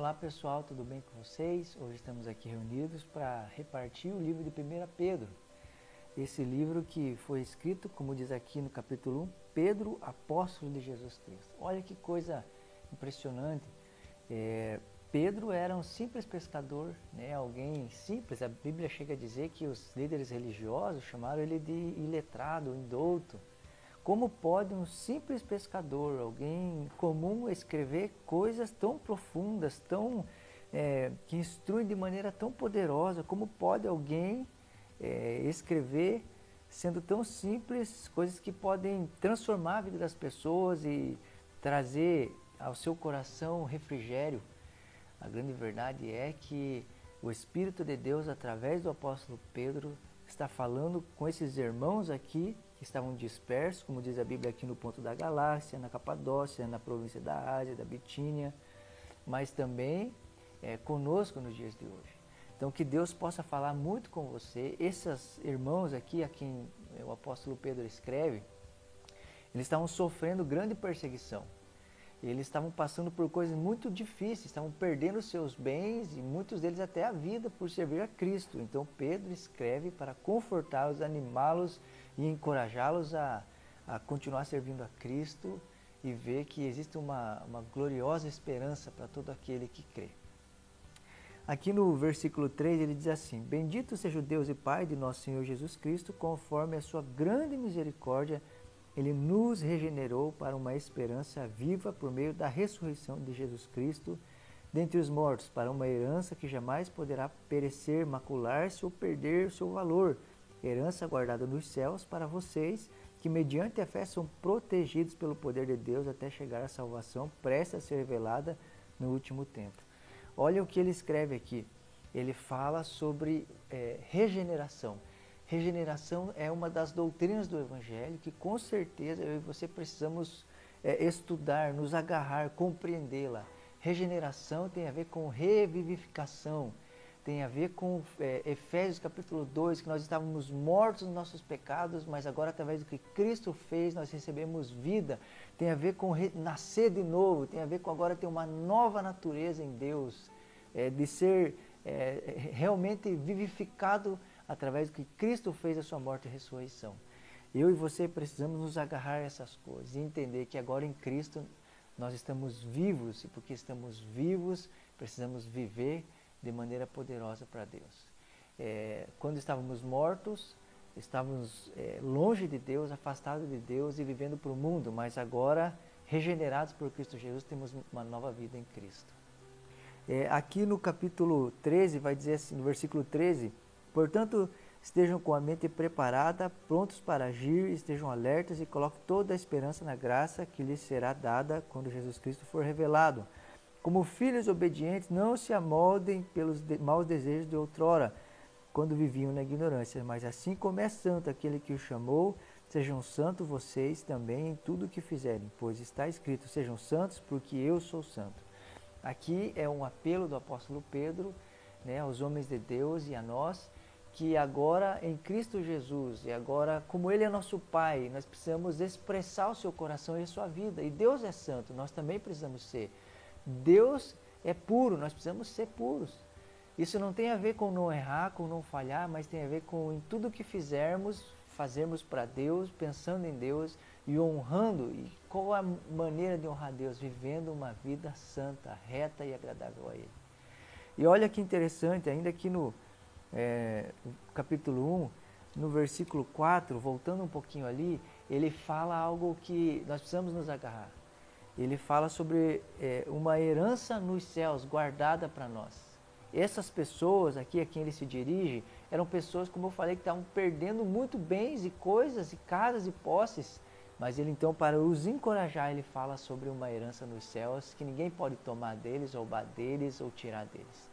Olá pessoal, tudo bem com vocês? Hoje estamos aqui reunidos para repartir o livro de 1 Pedro. Esse livro que foi escrito, como diz aqui no capítulo 1, Pedro, apóstolo de Jesus Cristo. Olha que coisa impressionante. É, Pedro era um simples pescador, né? alguém simples. A Bíblia chega a dizer que os líderes religiosos chamaram ele de iletrado, indouto. Como pode um simples pescador, alguém comum, escrever coisas tão profundas, tão é, que instruem de maneira tão poderosa? Como pode alguém é, escrever sendo tão simples coisas que podem transformar a vida das pessoas e trazer ao seu coração refrigério? A grande verdade é que o Espírito de Deus, através do apóstolo Pedro, está falando com esses irmãos aqui que estavam dispersos, como diz a Bíblia aqui no ponto da galáxia, na Capadócia, na província da Ásia, da Bitínia, mas também é, conosco nos dias de hoje. Então que Deus possa falar muito com você. Esses irmãos aqui, a quem o apóstolo Pedro escreve, eles estavam sofrendo grande perseguição. Eles estavam passando por coisas muito difíceis, estavam perdendo seus bens e muitos deles até a vida por servir a Cristo. Então Pedro escreve para confortá-los, animá-los e encorajá-los a, a continuar servindo a Cristo e ver que existe uma, uma gloriosa esperança para todo aquele que crê. Aqui no versículo 3 ele diz assim: Bendito seja o Deus e Pai de nosso Senhor Jesus Cristo, conforme a sua grande misericórdia ele nos regenerou para uma esperança viva por meio da ressurreição de Jesus Cristo dentre os mortos, para uma herança que jamais poderá perecer, macular-se ou perder seu valor. Herança guardada nos céus para vocês, que mediante a fé são protegidos pelo poder de Deus até chegar à salvação, presta a ser revelada no último tempo. Olha o que ele escreve aqui. Ele fala sobre é, regeneração. Regeneração é uma das doutrinas do Evangelho que com certeza eu e você precisamos é, estudar, nos agarrar, compreendê-la. Regeneração tem a ver com revivificação, tem a ver com é, Efésios capítulo 2, que nós estávamos mortos nos nossos pecados, mas agora através do que Cristo fez nós recebemos vida. Tem a ver com nascer de novo, tem a ver com agora ter uma nova natureza em Deus, é, de ser realmente vivificado através do que Cristo fez a sua morte e ressurreição. Eu e você precisamos nos agarrar a essas coisas e entender que agora em Cristo nós estamos vivos e porque estamos vivos precisamos viver de maneira poderosa para Deus. É, quando estávamos mortos, estávamos é, longe de Deus, afastados de Deus e vivendo para o mundo, mas agora regenerados por Cristo Jesus temos uma nova vida em Cristo. É, aqui no capítulo 13, vai dizer assim, no versículo 13, Portanto, estejam com a mente preparada, prontos para agir, estejam alertas e coloquem toda a esperança na graça que lhes será dada quando Jesus Cristo for revelado. Como filhos obedientes, não se amoldem pelos de maus desejos de outrora, quando viviam na ignorância, mas assim como é santo aquele que o chamou, sejam santos vocês também em tudo o que fizerem, pois está escrito: sejam santos, porque eu sou santo. Aqui é um apelo do apóstolo Pedro né, aos homens de Deus e a nós que agora em Cristo Jesus e agora como Ele é nosso Pai, nós precisamos expressar o seu coração e a sua vida. E Deus é santo, nós também precisamos ser. Deus é puro, nós precisamos ser puros. Isso não tem a ver com não errar, com não falhar, mas tem a ver com em tudo que fizermos, fazermos para Deus, pensando em Deus e honrando. E qual a maneira de honrar Deus? Vivendo uma vida santa, reta e agradável a Ele. E olha que interessante, ainda aqui no, é, capítulo 1, no versículo 4, voltando um pouquinho ali, ele fala algo que nós precisamos nos agarrar. Ele fala sobre é, uma herança nos céus guardada para nós. Essas pessoas aqui a quem ele se dirige eram pessoas, como eu falei, que estavam perdendo muito bens e coisas e casas e posses. Mas ele então, para os encorajar, ele fala sobre uma herança nos céus que ninguém pode tomar deles, roubar deles ou tirar deles.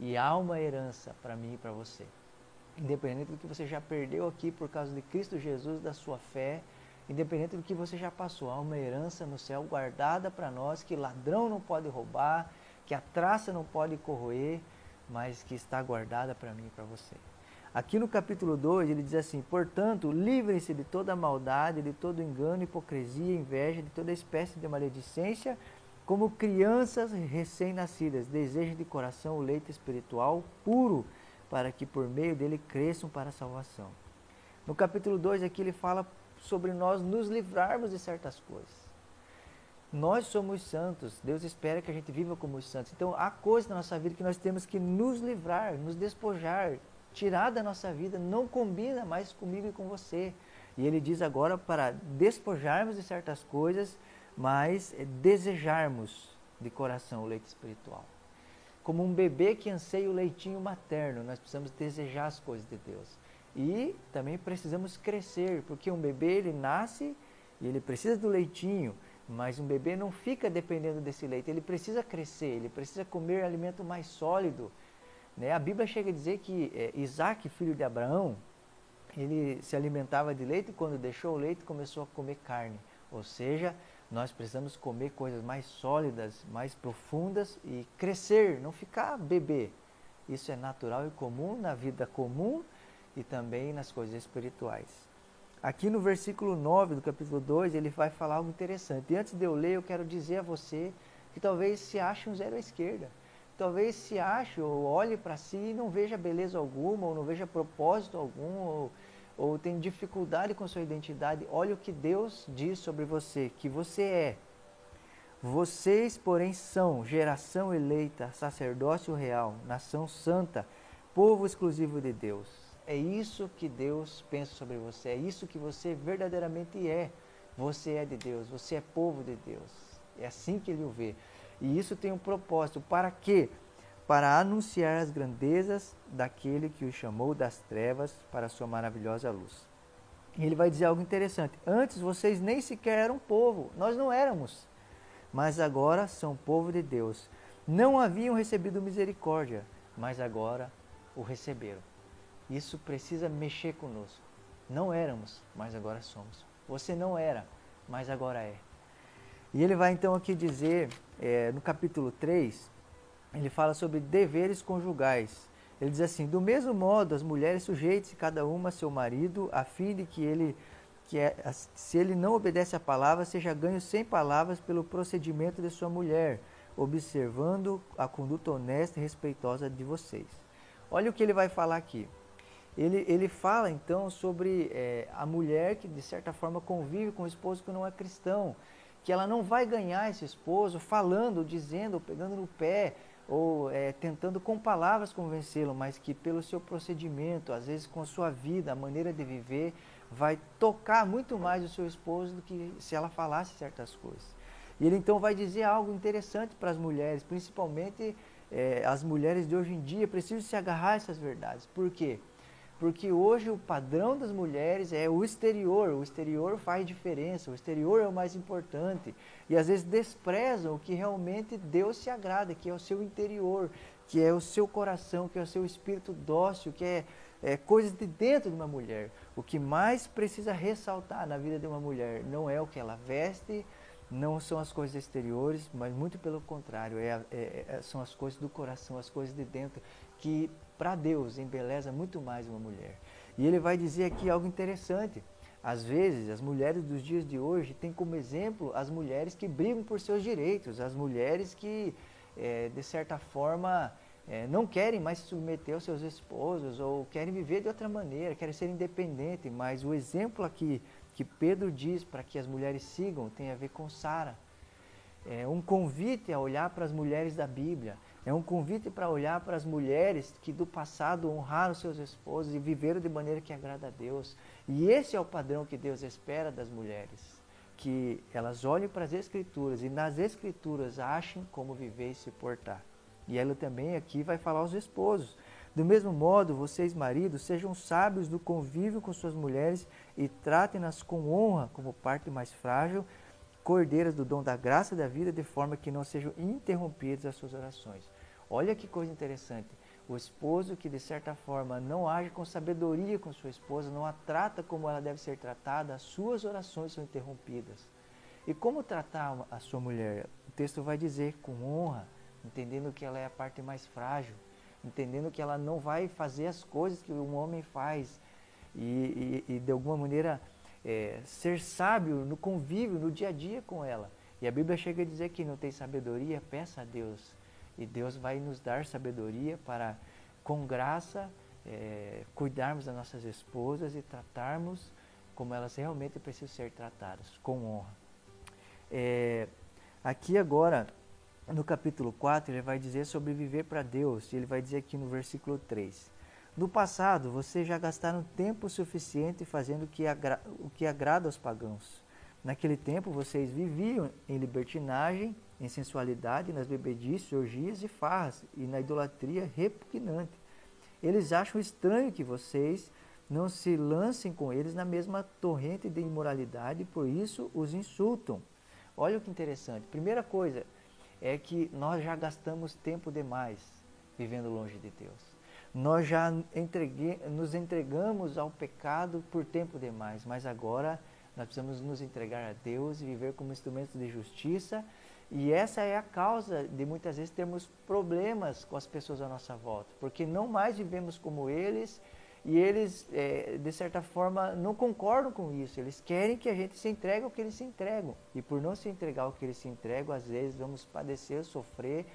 E há uma herança para mim e para você. Independente do que você já perdeu aqui por causa de Cristo Jesus, da sua fé, independente do que você já passou, há uma herança no céu guardada para nós que ladrão não pode roubar, que a traça não pode corroer, mas que está guardada para mim e para você. Aqui no capítulo 2 ele diz assim: Portanto, livrem-se de toda maldade, de todo engano, hipocrisia, inveja, de toda espécie de maledicência Como crianças recém-nascidas, desejem de coração o leite espiritual puro, para que por meio dele cresçam para a salvação. No capítulo 2 aqui ele fala sobre nós nos livrarmos de certas coisas. Nós somos santos, Deus espera que a gente viva como os santos. Então há coisas na nossa vida que nós temos que nos livrar, nos despojar, tirar da nossa vida, não combina mais comigo e com você. E ele diz agora para despojarmos de certas coisas, mas desejarmos de coração o leite espiritual. Como um bebê que anseia o leitinho materno, nós precisamos desejar as coisas de Deus. E também precisamos crescer, porque um bebê ele nasce e ele precisa do leitinho, mas um bebê não fica dependendo desse leite, ele precisa crescer, ele precisa comer alimento mais sólido. Né? A Bíblia chega a dizer que é, Isaac, filho de Abraão, ele se alimentava de leite e quando deixou o leite começou a comer carne. Ou seja, nós precisamos comer coisas mais sólidas, mais profundas e crescer, não ficar bebê. Isso é natural e comum na vida comum e também nas coisas espirituais. Aqui no versículo 9 do capítulo 2, ele vai falar algo interessante. E antes de eu ler, eu quero dizer a você que talvez se ache um zero à esquerda. Talvez se ache ou olhe para si e não veja beleza alguma, ou não veja propósito algum, ou, ou tem dificuldade com sua identidade. Olha o que Deus diz sobre você, que você é. Vocês, porém, são geração eleita, sacerdócio real, nação santa, povo exclusivo de Deus é isso que Deus pensa sobre você, é isso que você verdadeiramente é. Você é de Deus, você é povo de Deus. É assim que ele o vê. E isso tem um propósito. Para quê? Para anunciar as grandezas daquele que o chamou das trevas para a sua maravilhosa luz. E ele vai dizer algo interessante. Antes vocês nem sequer eram povo, nós não éramos. Mas agora são povo de Deus. Não haviam recebido misericórdia, mas agora o receberam. Isso precisa mexer conosco. Não éramos, mas agora somos. Você não era, mas agora é. E ele vai então aqui dizer, é, no capítulo 3, ele fala sobre deveres conjugais. Ele diz assim: do mesmo modo, as mulheres sujeitem-se cada uma a seu marido, a fim de que ele, que é, se ele não obedece à palavra, seja ganho sem palavras pelo procedimento de sua mulher, observando a conduta honesta e respeitosa de vocês. Olha o que ele vai falar aqui ele, ele fala então sobre é, a mulher que de certa forma convive com o esposo que não é cristão, que ela não vai ganhar esse esposo falando, dizendo, pegando no pé, ou é, tentando com palavras convencê-lo, mas que pelo seu procedimento, às vezes com a sua vida, a maneira de viver, vai tocar muito mais o seu esposo do que se ela falasse certas coisas. E ele então vai dizer algo interessante para as mulheres, principalmente é, as mulheres de hoje em dia, precisam se agarrar a essas verdades. Por quê? Porque hoje o padrão das mulheres é o exterior, o exterior faz diferença, o exterior é o mais importante. E às vezes desprezam o que realmente Deus se agrada, que é o seu interior, que é o seu coração, que é o seu espírito dócil, que é, é coisas de dentro de uma mulher. O que mais precisa ressaltar na vida de uma mulher não é o que ela veste, não são as coisas exteriores, mas muito pelo contrário, é, é, é, são as coisas do coração, as coisas de dentro, que para Deus embeleza muito mais uma mulher. E ele vai dizer aqui algo interessante. Às vezes, as mulheres dos dias de hoje têm como exemplo as mulheres que brigam por seus direitos, as mulheres que, é, de certa forma, é, não querem mais se submeter aos seus esposos ou querem viver de outra maneira, querem ser independentes. Mas o exemplo aqui que Pedro diz para que as mulheres sigam tem a ver com Sara. É um convite a olhar para as mulheres da Bíblia é um convite para olhar para as mulheres que do passado honraram seus esposos e viveram de maneira que agrada a Deus. E esse é o padrão que Deus espera das mulheres. Que elas olhem para as Escrituras e nas Escrituras achem como viver e se portar. E ela também aqui vai falar aos esposos. Do mesmo modo, vocês, maridos, sejam sábios no convívio com suas mulheres e tratem-nas com honra como parte mais frágil cordeiras do dom da graça da vida, de forma que não sejam interrompidas as suas orações. Olha que coisa interessante. O esposo que, de certa forma, não age com sabedoria com sua esposa, não a trata como ela deve ser tratada, as suas orações são interrompidas. E como tratar a sua mulher? O texto vai dizer com honra, entendendo que ela é a parte mais frágil, entendendo que ela não vai fazer as coisas que um homem faz e, e, e de alguma maneira é, ser sábio no convívio, no dia a dia com ela. E a Bíblia chega a dizer que não tem sabedoria, peça a Deus. E Deus vai nos dar sabedoria para, com graça, é, cuidarmos das nossas esposas e tratarmos como elas realmente precisam ser tratadas, com honra. É, aqui agora, no capítulo 4, ele vai dizer sobre viver para Deus. Ele vai dizer aqui no versículo 3. No passado, vocês já gastaram tempo suficiente fazendo o que, agra o que agrada aos pagãos. Naquele tempo, vocês viviam em libertinagem, em sensualidade, nas bebedices, orgias e farras, e na idolatria repugnante. Eles acham estranho que vocês não se lancem com eles na mesma torrente de imoralidade, por isso os insultam. Olha que interessante. Primeira coisa é que nós já gastamos tempo demais vivendo longe de Deus. Nós já entregue, nos entregamos ao pecado por tempo demais, mas agora nós precisamos nos entregar a Deus e viver como instrumentos de justiça. E essa é a causa de muitas vezes termos problemas com as pessoas à nossa volta, porque não mais vivemos como eles e eles, é, de certa forma, não concordam com isso. Eles querem que a gente se entregue ao que eles se entregam. E por não se entregar ao que eles se entregam, às vezes vamos padecer, sofrer,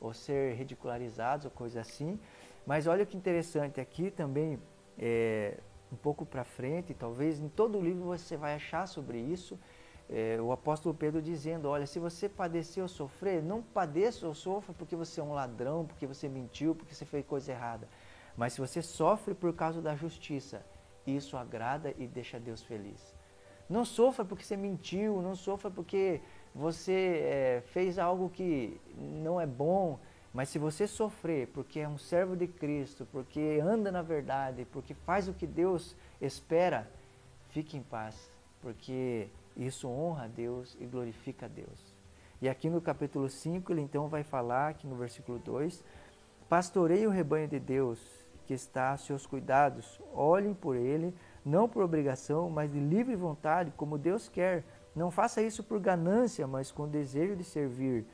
ou ser ridicularizados, ou coisa assim. Mas olha que interessante, aqui também, é, um pouco para frente, talvez em todo o livro você vai achar sobre isso, é, o apóstolo Pedro dizendo, olha, se você padecer ou sofrer, não padeça ou sofra porque você é um ladrão, porque você mentiu, porque você fez coisa errada mas se você sofre por causa da justiça, isso agrada e deixa Deus feliz. Não sofra porque você mentiu, não sofra porque você é, fez algo que não é bom, mas se você sofrer porque é um servo de Cristo, porque anda na verdade, porque faz o que Deus espera, fique em paz, porque isso honra a Deus e glorifica a Deus. E aqui no capítulo 5, ele então vai falar, aqui no versículo 2, pastorei o rebanho de Deus que está a seus cuidados. Olhem por ele, não por obrigação, mas de livre vontade, como Deus quer. Não faça isso por ganância, mas com desejo de servir.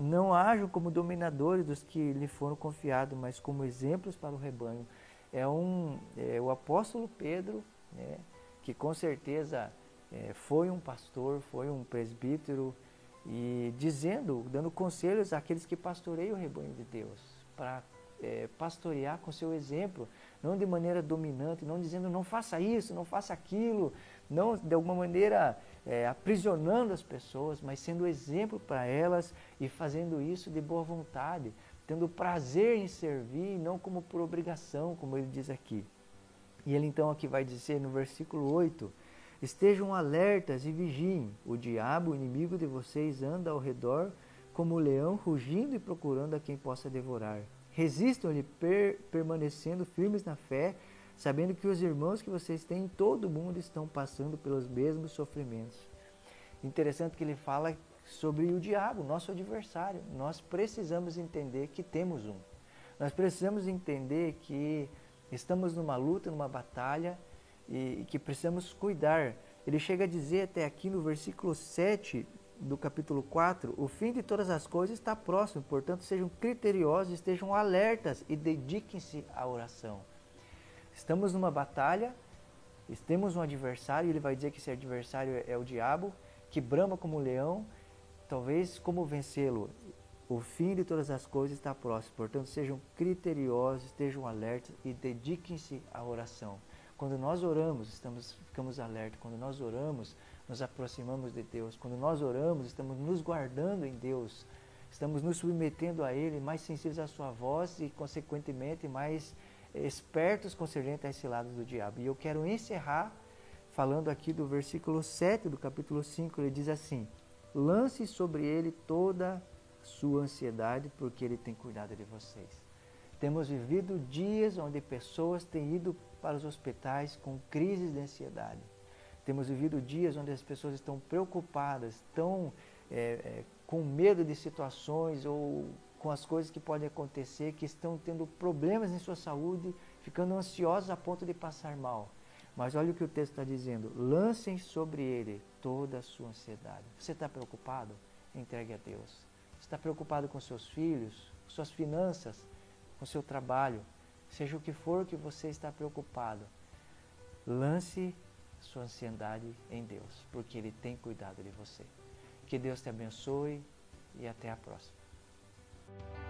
Não ajam como dominadores dos que lhe foram confiados, mas como exemplos para o rebanho. É, um, é o apóstolo Pedro, né, que com certeza é, foi um pastor, foi um presbítero, e dizendo, dando conselhos àqueles que pastoreiam o rebanho de Deus, para é, pastorear com seu exemplo, não de maneira dominante, não dizendo não faça isso, não faça aquilo, não de alguma maneira é, aprisionando as pessoas, mas sendo exemplo para elas e fazendo isso de boa vontade, tendo prazer em servir, não como por obrigação, como ele diz aqui. E ele então aqui vai dizer no versículo 8: Estejam alertas e vigiem, o diabo, o inimigo de vocês, anda ao redor como um leão rugindo e procurando a quem possa devorar. Resistam-lhe per, permanecendo firmes na fé, sabendo que os irmãos que vocês têm em todo o mundo estão passando pelos mesmos sofrimentos. Interessante que ele fala sobre o diabo, nosso adversário. Nós precisamos entender que temos um. Nós precisamos entender que estamos numa luta, numa batalha e que precisamos cuidar. Ele chega a dizer até aqui no versículo 7 do capítulo 4, o fim de todas as coisas está próximo, portanto, sejam criteriosos, estejam alertas e dediquem-se à oração. Estamos numa batalha, temos um adversário, ele vai dizer que esse adversário é o diabo, que brama como um leão, talvez como vencê-lo. O fim de todas as coisas está próximo, portanto, sejam criteriosos, estejam alertas e dediquem-se à oração. Quando nós oramos, estamos, ficamos alerta. Quando nós oramos, nos aproximamos de Deus. Quando nós oramos, estamos nos guardando em Deus. Estamos nos submetendo a Ele, mais sensíveis à Sua voz e, consequentemente, mais espertos concernente a esse lado do diabo. E eu quero encerrar falando aqui do versículo 7 do capítulo 5. Ele diz assim: Lance sobre ele toda sua ansiedade, porque ele tem cuidado de vocês. Temos vivido dias onde pessoas têm ido para os hospitais com crises de ansiedade. Temos vivido dias onde as pessoas estão preocupadas, estão é, é, com medo de situações ou com as coisas que podem acontecer, que estão tendo problemas em sua saúde, ficando ansiosos a ponto de passar mal. Mas olha o que o texto está dizendo: lancem sobre ele toda a sua ansiedade. Você está preocupado? Entregue a Deus. Está preocupado com seus filhos, suas finanças, com seu trabalho? Seja o que for que você está preocupado, lance sua ansiedade em Deus, porque Ele tem cuidado de você. Que Deus te abençoe e até a próxima. Thank you.